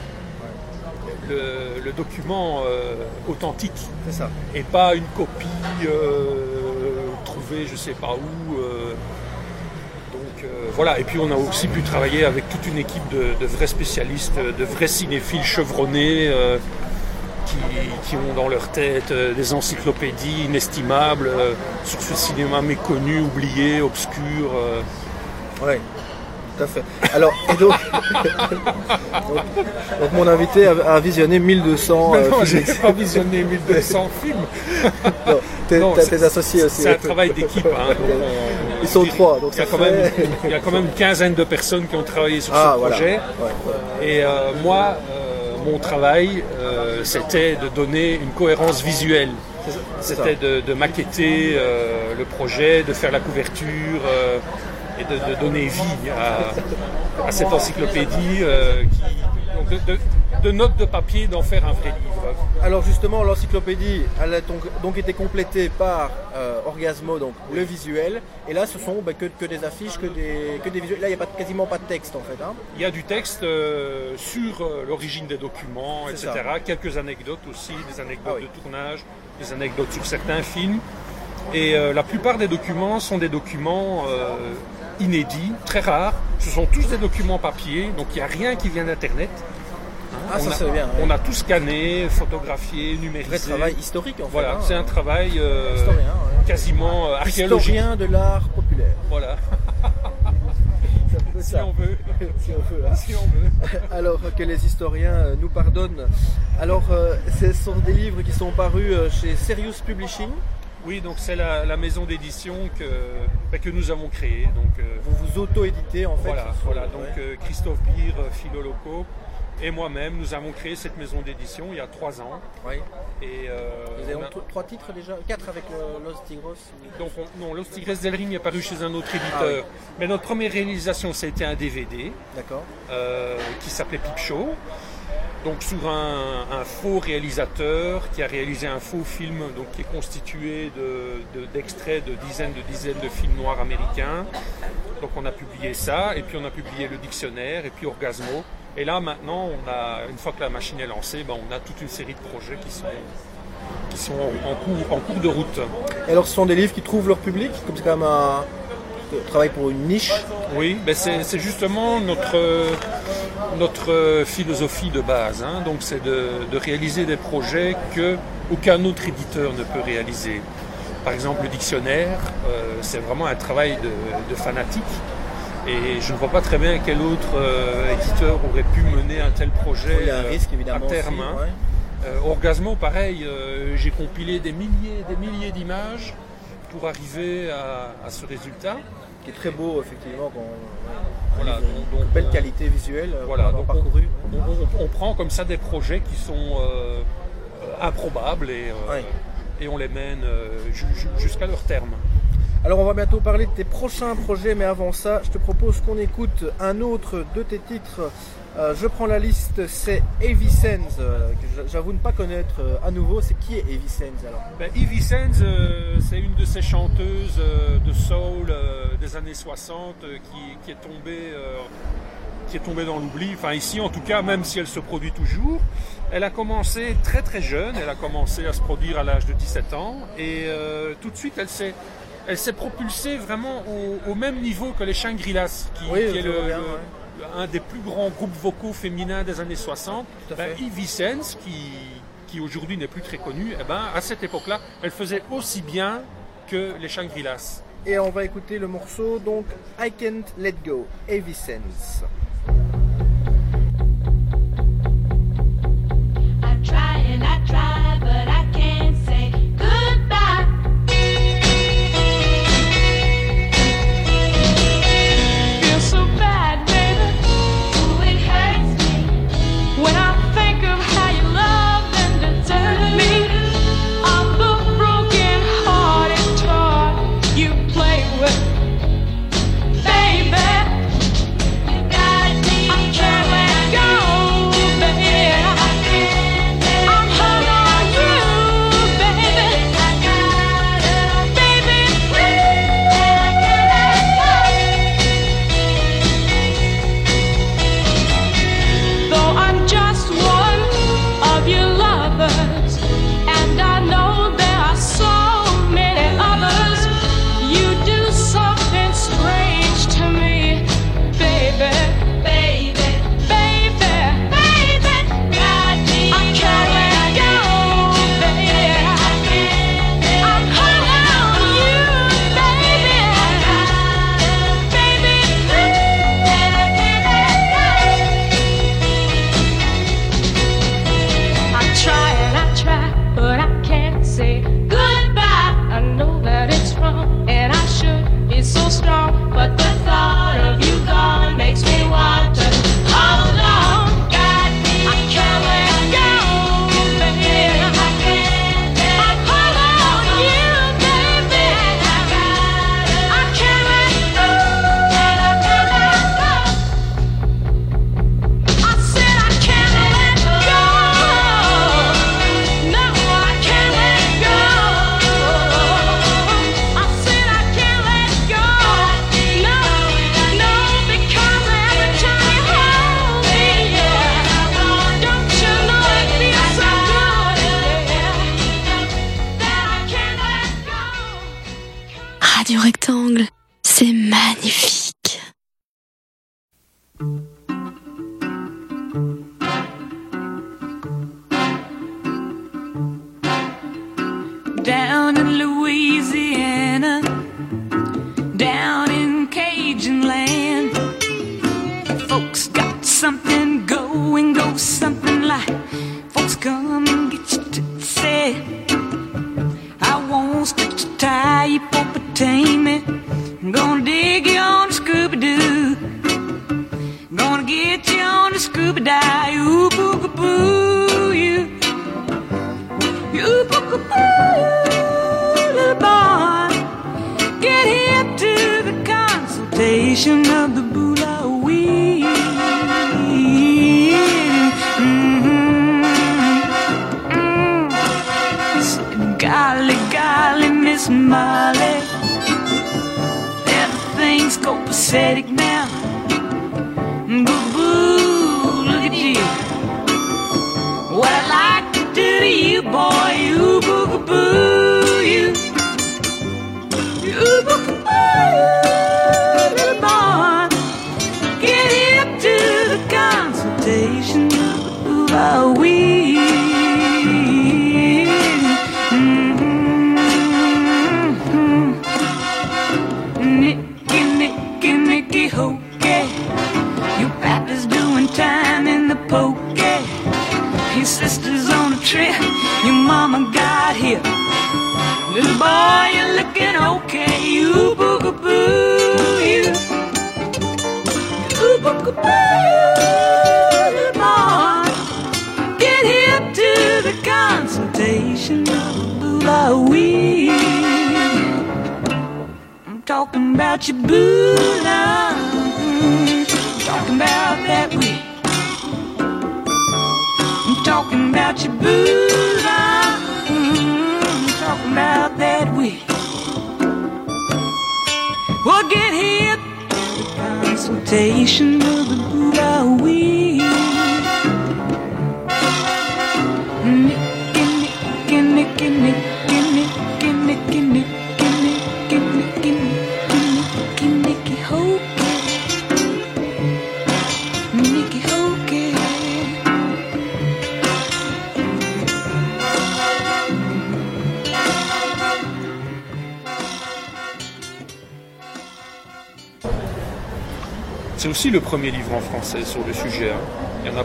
le- le document euh, authentique. C'est ça. Et pas une copie euh, trouvée je sais pas où. euh. Donc euh, voilà, et puis on a aussi pu travailler avec toute une équipe de, vrais spécialistes, de vrais cinéphiles chevronnés euh, qui, ont dans leur tête euh, des encyclopédies inestimables sur ce cinéma méconnu, oublié, obscur. Ouais. Tout à fait. Alors, et donc, donc, donc mon invité a, a visionné 1200 Mais euh, non, films. j'ai pas visionné 1200 films. Non, t'es- Non, t'as tes associés aussi. C'est un travail d'équipe. hein, on- Ils sont trois, donc il y, a quand fait- même, il y a quand même une quinzaine de personnes qui ont travaillé sur Ah ce voilà. projet. Ouais, ouais. Et euh, moi, euh, mon travail, euh, c'était de donner une cohérence visuelle. C'était de, de maqueter euh, le projet, de faire la couverture euh, et de, de donner vie à, à cette encyclopédie euh, qui, de, de- de notes de papier d'en faire un vrai livre. Alors justement, l'encyclopédie, elle a donc, donc été complétée par euh, Orgasmo, donc le visuel. Et là, ce sont bah, que, que des affiches, que des, que des visuels. Là, il n'y a pas, quasiment pas de texte en fait. Hein. Il y a du texte euh, sur l'origine des documents, etc. Quelques anecdotes aussi, des anecdotes Ah oui. de tournage, des anecdotes sur certains films. Et euh, la plupart des documents sont des documents euh, inédits, très rares. Ce sont tous des documents papier, donc il n'y a rien qui vient d'Internet. Ah, ça on, a, c'est bien. ouais. on a tout scanné, photographié, numérisé. Vrai travail historique en fait. Voilà, hein. c'est un travail euh, historien. ouais. quasiment euh, archéologique. Historien de l'art populaire. Voilà, C'est un si ça. on veut. si on veut. hein. Si on veut. Alors euh, que les historiens euh, nous pardonnent. Alors, euh, ce sont des livres qui sont parus chez Serious Publishing. Oui, donc c'est la, la maison d'édition que, bah, que nous avons créée. Donc, euh, Vous vous auto-éditez en fait. voilà, voilà. Donc euh, Christophe Beer, euh, Philo Loco et moi-même, nous avons créé cette maison d'édition il y a trois ans. Ouais. Et euh, Vous avez a- trois titres déjà Quatre avec Los Tigros donc on- non, Los Tigres del Ring est paru chez un autre Ah éditeur. Mais notre première réalisation, ça a été un DVD D'accord. euh, qui s'appelait Peep Show. Donc sur un, faux réalisateur qui a réalisé un faux film donc, qui est constitué de- de- d'extraits de, dizaines de dizaines de films noirs américains. Donc on a publié ça, et puis on a publié le dictionnaire, et puis Orgasmo. Et là maintenant, on a, une fois que la machine est lancée, ben, on a toute une série de projets qui sont, qui sont en, en cours, en cours de route. Et alors, ce sont des livres qui trouvent leur public, comme c'est quand même un un travail pour une niche. Oui, ben c'est justement notre, notre philosophie de base. hein. Donc c'est de, de réaliser des projets que aucun autre éditeur ne peut réaliser. Par exemple, le dictionnaire, euh, c'est vraiment un travail de, de fanatique. Et je ne vois pas très bien quel autre euh, éditeur aurait pu mener un tel projet Il y a un euh, risque évidemment. à terme. aussi, hein. ouais. Euh, Orgasmo, pareil, j'ai compilé des milliers des milliers d'images pour arriver à, à ce résultat. Qui est très beau, effectivement. Quand, Voilà, une donc- donc, belle qualité visuelle. euh, Voilà, donc on- parcouru. On, on- on prend comme ça des projets qui sont euh, improbables et, euh, et on les mène ju- ju- jusqu'à leur terme. Alors on va bientôt parler de tes prochains projets, mais avant ça, je te propose qu'on écoute un autre de tes titres. Euh, je prends la liste, c'est Avicense, euh, que j'a- j'avoue ne pas connaître euh, à nouveau. C'est qui est Avicense alors? Ben, Evie Sands, euh, c'est une de ces chanteuses de soul des années 60 euh, qui, qui est tombée, euh, qui est tombée dans l'oubli. Enfin ici en tout cas, même si elle se produit toujours, elle a commencé très très jeune. Elle a commencé à se produire à l'âge de 17 ans et euh, tout de suite elle s'est elle s'est propulsée vraiment au, au même niveau que les Shangri-Las, qui, Oui, qui est le, vois bien, le- ouais. un des plus grands groupes vocaux féminins des années 60. Tout à Ben, qui, qui aujourd'hui n'est plus très connue, eh ben, à cette époque-là, elle faisait aussi bien que les Shangri-Las. Et on va écouter le morceau, donc I Can't Let Go, Avicense. I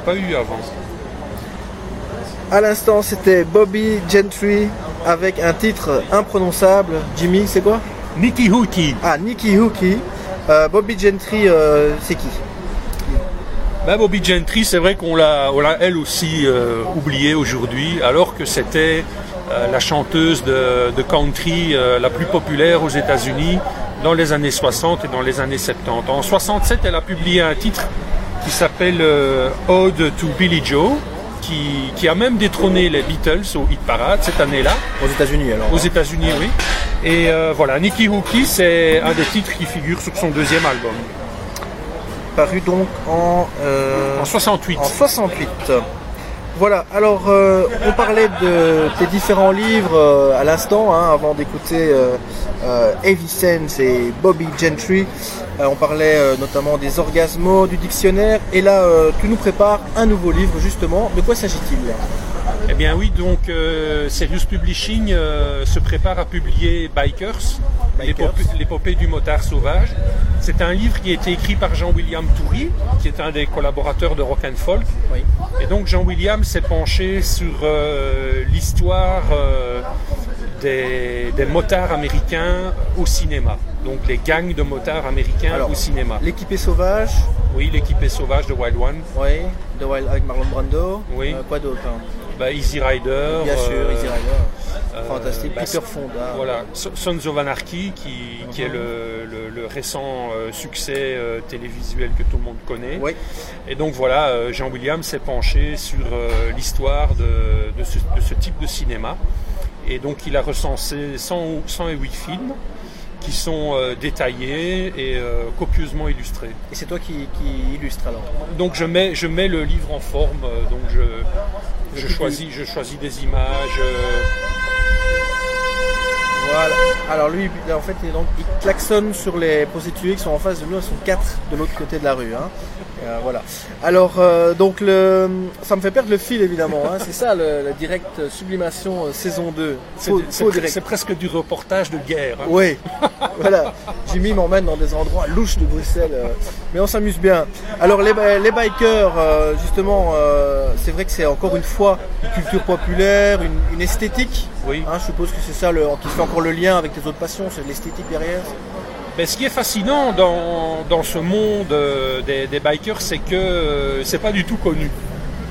pas eu avant. À l'instant, c'était Bobby Gentry avec un titre imprononçable. Jimmy, c'est quoi? Nicky Hookie. Ah, Nicky Hookie. Euh, Bobby Gentry, euh, c'est qui? Ben, Bobby Gentry, c'est vrai qu'on l'a, on l'a elle aussi euh, oubliée aujourd'hui, alors que c'était euh, la chanteuse de, de country euh, la plus populaire aux États-Unis dans les années 60 et dans les années 70. En 67, elle a publié un titre qui s'appelle euh, Ode to Billy Joe, qui, qui a même détrôné les Beatles au hit parade cette année-là. Aux États-Unis alors. Aux États-Unis, oui. Et euh, voilà, Nicky Hookie, c'est un des titres qui figure sur son deuxième album, Paru donc en, euh, en 68. en 68. Voilà, alors euh, on parlait de tes différents livres euh, à l'instant, hein, avant d'écouter euh, euh, Heavy Sense et Bobby Gentry. On parlait notamment des orgasmos, du dictionnaire, et là tu nous prépares un nouveau livre justement. De quoi s'agit-il? Eh bien oui, donc euh, Serious Publishing euh, se prépare à publier Bikers, l'épopée l'épopée du motard sauvage. C'est un livre qui a été écrit par Jean-William Toury, qui est un des collaborateurs de Rock and Folk. Oui. Et donc Jean-William s'est penché sur euh, l'histoire des, des motards américains au cinéma. Donc les gangs de motards américains Alors, au cinéma. L'équipée sauvage, Oui, l'équipée sauvage de Wild One, oui, de Wild avec Marlon Brando. Oui. Euh, quoi d'autre hein? Bah, Easy Rider. Bien sûr, euh, Easy Rider. euh, Fantastique. bah, Peter Fonda. Voilà, So- Sons of Anarchy, qui, qui est le, le- le récent euh, succès télévisuel que tout le monde connaît. Oui. Et donc voilà, Jean Williams s'est penché sur l'histoire de, de ce, de ce type de cinéma. Et donc il a recensé 100, 108 films qui sont euh, détaillés et euh, copieusement illustrés. Et c'est toi qui, qui illustre alors? Donc je mets, je mets le livre en forme, euh, donc je, je, choisis, des images. Euh, Voilà. Alors lui, là, en fait, il, donc, il klaxonne sur les prostituées qui sont en face de nous. Elles sont quatre de l'autre côté de la rue. hein. Euh, voilà. Alors, euh, donc, le, ça me fait perdre le fil, évidemment. hein. C'est ça, le, le direct sublimation euh, saison 2. c'est- presque du reportage de guerre. hein. Oui, voilà. Jimmy m'emmène dans des endroits louches de Bruxelles, euh, mais on s'amuse bien. Alors les, bikers, euh, justement, euh, c'est vrai que c'est encore une fois une culture populaire, une, une esthétique. Oui. Hein, je suppose que c'est ça le, qui fait encore le lien avec tes autres passions, c'est l'esthétique derrière. Mais ce qui est fascinant dans, dans ce monde euh, des, des bikers, c'est que euh, c'est pas du tout connu.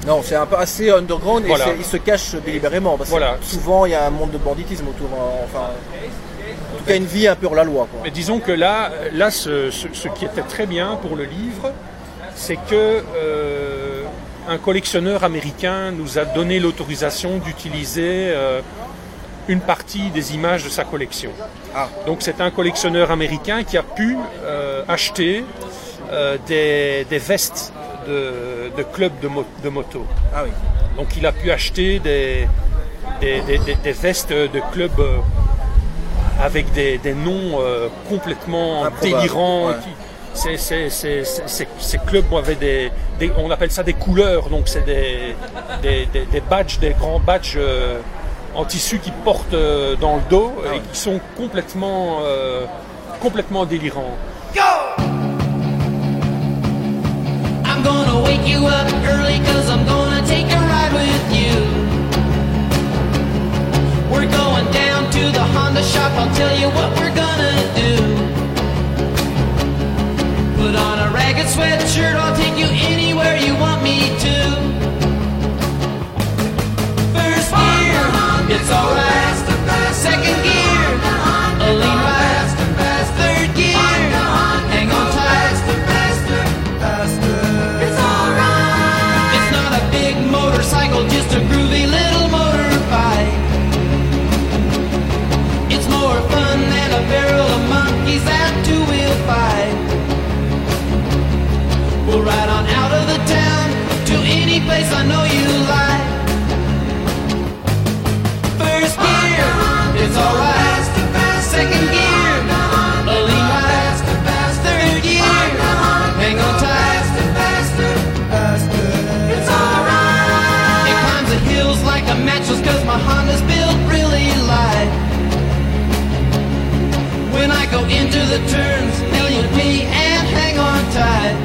Non, c'est un peu assez underground et Voilà. il se cache délibérément. Parce que Voilà. souvent, il y a un monde de banditisme autour. hein, Enfin, en tout cas, une vie un peu hors la loi. Quoi. Mais disons que là, là ce, ce- ce qui était très bien pour le livre, c'est que euh, un collectionneur américain nous a donné l'autorisation d'utiliser euh, une partie des images de sa collection. Ah. Donc c'est un collectionneur américain qui a pu euh, acheter euh, des, des vestes de, de clubs de, mo- de moto. Ah oui. Donc il a pu acheter des, des, des- vestes de clubs euh, avec des, des noms complètement délirants. ouais. qui- c'est- ces clubs avaient des, des- on appelle ça des couleurs, donc c'est des, des, des- des badges, des grands badges euh, en tissu qui portent euh, dans le dos Ah et qui sont complètement, euh, complètement délirants. I'm gonna wake you up early cause I'm gonna take a ride with you. We're going down to the Honda shop, I'll tell you what we're gonna do. Put on a ragged sweatshirt, I'll take you anywhere you want me to. It's alright. Second gear, into the turns, me and hang on tight.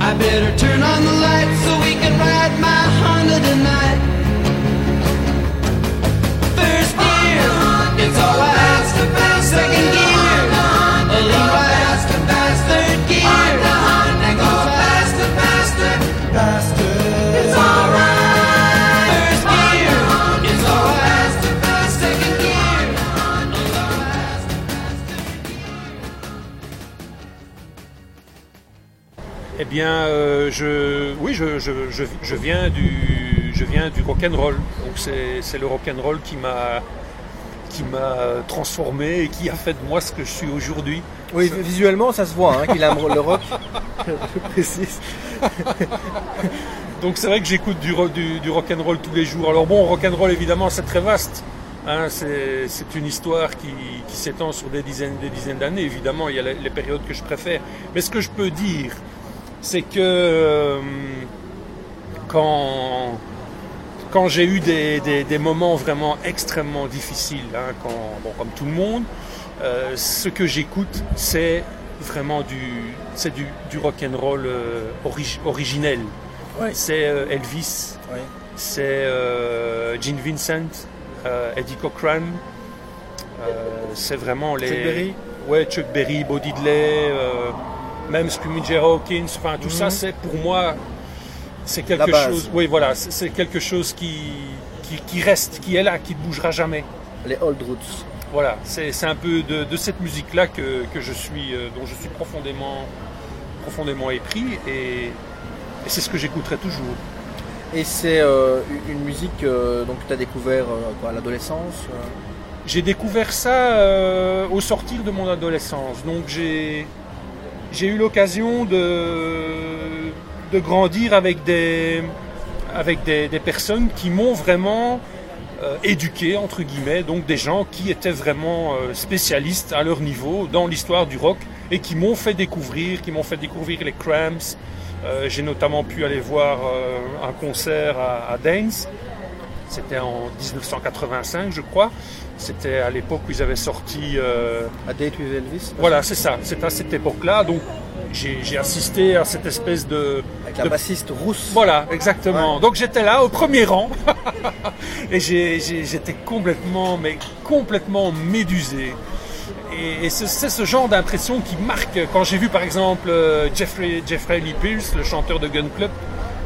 I better turn on the lights so we can ride my Honda tonight. Bien, euh, je, oui, je, je, je, je viens du, je viens du rock and roll. Donc c'est, c'est le rock and roll qui m'a, qui m'a transformé et qui a fait de moi ce que je suis aujourd'hui. Oui, visuellement, ça se voit hein, qu'il aime le rock. Je précise. Donc c'est vrai que j'écoute du, du, du rock and roll tous les jours. Alors bon, rock and roll évidemment, c'est très vaste. Hein, c'est, c'est une histoire qui, qui s'étend sur des dizaines, des dizaines d'années. Évidemment, il y a les, les périodes que je préfère. Mais ce que je peux dire, c'est que euh, quand quand j'ai eu des, des, des moments vraiment extrêmement difficiles, hein, quand, bon, comme tout le monde, euh, ce que j'écoute, c'est vraiment du, c'est du, du rock and roll euh, origi- originel. Ouais. C'est Elvis, Ouais. c'est Gene Vincent, Eddie Cochran, c'est vraiment les. Chuck Berry Ouais, Chuck Berry, Bo Diddley, même Jay Hawkins. Enfin, tout ça, c'est pour moi, c'est quelque Mhm. Chose. Oui, voilà, c'est quelque chose qui, qui, qui reste, qui est là, qui ne bougera jamais. Les old roots. Voilà, c'est un peu de, de cette musique-là que, que je suis, euh, dont je suis profondément, profondément épris, et, et c'est ce que j'écouterai toujours. Et c'est euh, une- musique euh, donc, que tu as découvert euh, quoi, à l'adolescence J'ai découvert ça au sortir de mon adolescence. Donc j'ai j'ai eu l'occasion de, de grandir avec des avec des, des personnes qui m'ont vraiment euh, éduqué entre guillemets, donc des gens qui étaient vraiment euh, spécialistes à leur niveau dans l'histoire du rock et qui m'ont fait découvrir, qui m'ont fait découvrir les Cramps. Euh, j'ai notamment pu aller voir euh, un concert à, à Daines. C'était en 1985, je crois. C'était à l'époque où ils avaient sorti. euh, A Date with Elvis voilà, c'est ça. C'est à cette époque-là. Donc, j'ai assisté à cette espèce de. Avec la de- bassiste rousse. Voilà, exactement. Donc j'étais là au premier rang et j'étais complètement, mais complètement médusé. et, et c'est c'est ce genre d'impression qui marque. Quand j'ai vu par exemple euh, Jeffrey, Jeffrey Lee Pierce, le chanteur de Gun Club,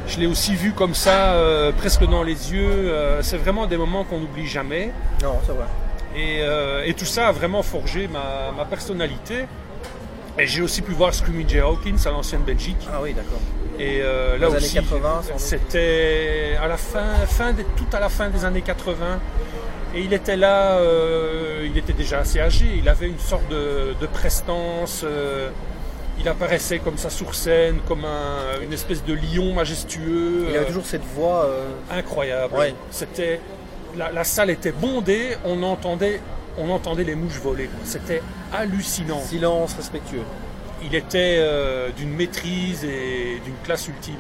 je l'ai aussi vu comme ça, euh, presque dans les yeux. euh, c'est vraiment des moments qu'on n'oublie jamais. Non, c'est vrai. Et, euh, et tout ça a vraiment forgé ma, ma personnalité. Et j'ai aussi pu voir Screaming Jay Hawkins à l'ancienne Belgique. Ah oui, d'accord. Et euh, là aussi, 80, sans doute. c'était à la fin, tout à la fin des années 80. Et il était là, euh, il était déjà assez âgé. Il avait une sorte de, de prestance. euh, il apparaissait comme ça sur scène, comme un- une espèce de lion majestueux. Il avait toujours cette voix. incroyable. Ouais. C'était la, la salle était bondée, on entendait, on entendait les mouches voler. C'était hallucinant. silence respectueux. Il était euh, d'une maîtrise et d'une classe ultime.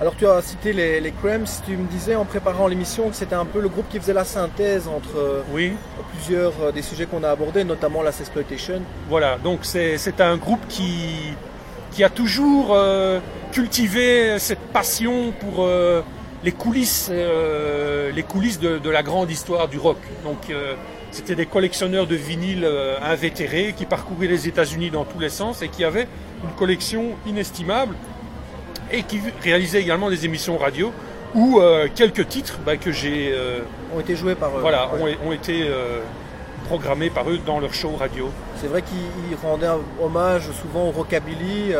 Alors tu as cité les, les Cramps, tu me disais en préparant l'émission que c'était un peu le groupe qui faisait la synthèse entre euh, Oui. plusieurs euh, des sujets qu'on a abordés, notamment la exploitation. Voilà, donc c'est un groupe qui, qui a toujours euh, cultivé cette passion pour les coulisses, euh, les coulisses de, de la grande histoire du rock. Donc euh, c'était des collectionneurs de vinyles euh, invétérés qui parcouraient les États-Unis dans tous les sens et qui avaient une collection inestimable et qui réalisaient également des émissions radio où quelques titres bah, que j'ai Ont été joués par eux. voilà, Ouais. ont, ont été programmés par eux dans leur show radio. C'est vrai qu'ils ils rendaient hommage souvent au rockabilly.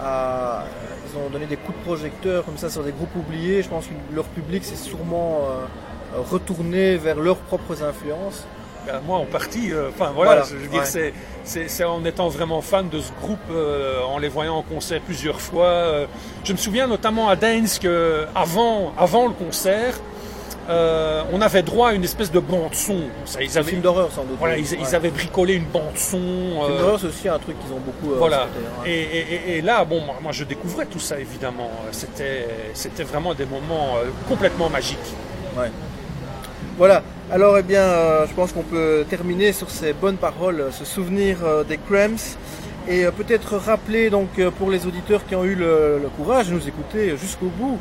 à- ils ont donné des coups de projecteur comme ça sur des groupes oubliés. Je pense que leur public s'est sûrement euh, retourné vers leurs propres influences. Ben, moi en partie, euh, enfin voilà, Voilà, je veux dire, ouais. c'est, en étant vraiment fan de ce groupe, euh, en les voyant en concert plusieurs fois. je me souviens notamment à que avant, avant le concert, euh, on avait droit à une espèce de bande son. Ça, ils C'est un avaient, film d'horreur sans doute. voilà, ils, ils avaient bricolé une bande son. Euh, film d'horreur c'est aussi un truc qu'ils ont beaucoup. euh, voilà. hein. Et, et- et- et là, bon, moi, je découvrais tout ça évidemment. C'était, c'était vraiment des moments complètement magiques. Ouais. Voilà. Alors, eh bien, euh, je pense qu'on peut terminer sur ces bonnes paroles, se souvenir euh, des Cramps et peut-être rappeler donc pour les auditeurs qui ont eu le, le courage de nous écouter jusqu'au bout.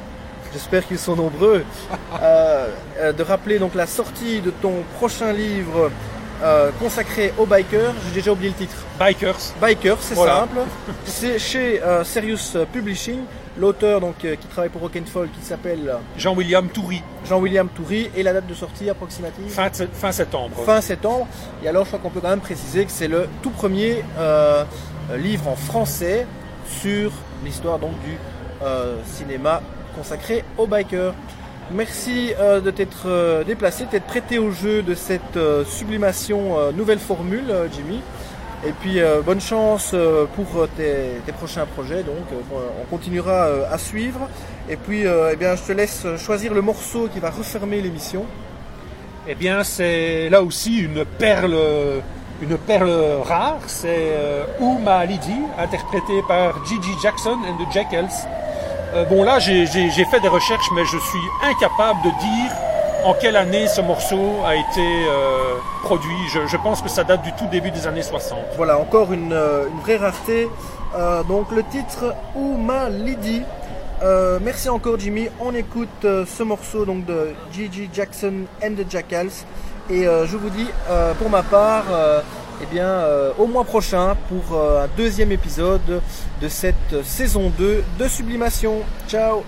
J'espère qu'ils sont nombreux. euh, euh, de rappeler donc la sortie de ton prochain livre euh, consacré aux bikers. J'ai déjà oublié le titre. Bikers. Bikers, c'est Voilà. simple. C'est chez euh, Serious Publishing. L'auteur donc euh, qui travaille pour Rock and Folk qui s'appelle Jean-William Toury, Jean-William Toury et la date de sortie approximative fin, de- fin septembre. fin septembre. Et alors, je crois qu'on peut quand même préciser que c'est le tout premier euh, livre en français sur l'histoire donc du euh, cinéma consacré aux bikers. Merci euh, de t'être euh, déplacé, de t'être prêté au jeu de cette euh, sublimation nouvelle formule, Jimmy. Et puis bonne chance pour tes, prochains projets. Donc on continuera à suivre. Et puis eh bien je te laisse choisir le morceau qui va refermer l'émission. Eh bien, c'est là aussi une perle, une perle rare. C'est euh, Uma Lidi, interprétée par Gigi Jackson and the Jackals. Euh, bon, là, j'ai fait des recherches, mais je suis incapable de dire en quelle année ce morceau a été euh, produit. Je, pense que ça date du tout début des années 60. Voilà, encore une, euh, vraie rareté. Donc le titre Uma Lidi. Euh, merci encore Jimmy. On écoute ce morceau donc de Gigi Jackson and the Jackals. Et je vous dis pour ma part, eh bien euh, au mois prochain pour euh, un deuxième épisode de cette saison 2 de Sublimation. Ciao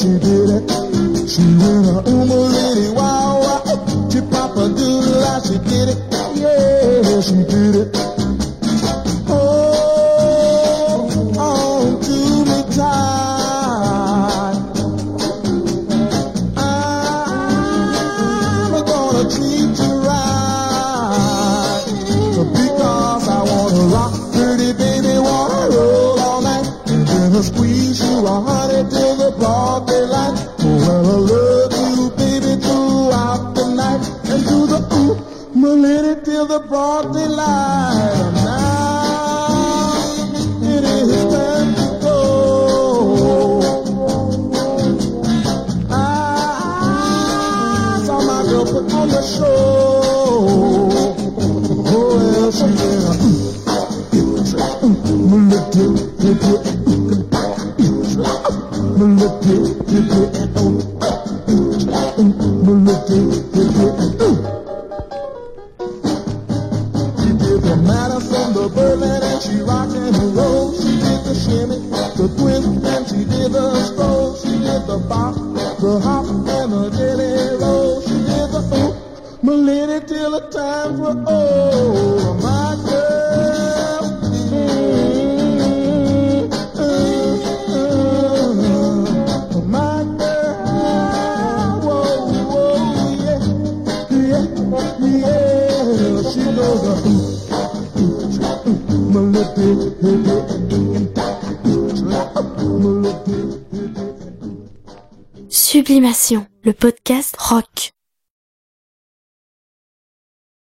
she did it. She went a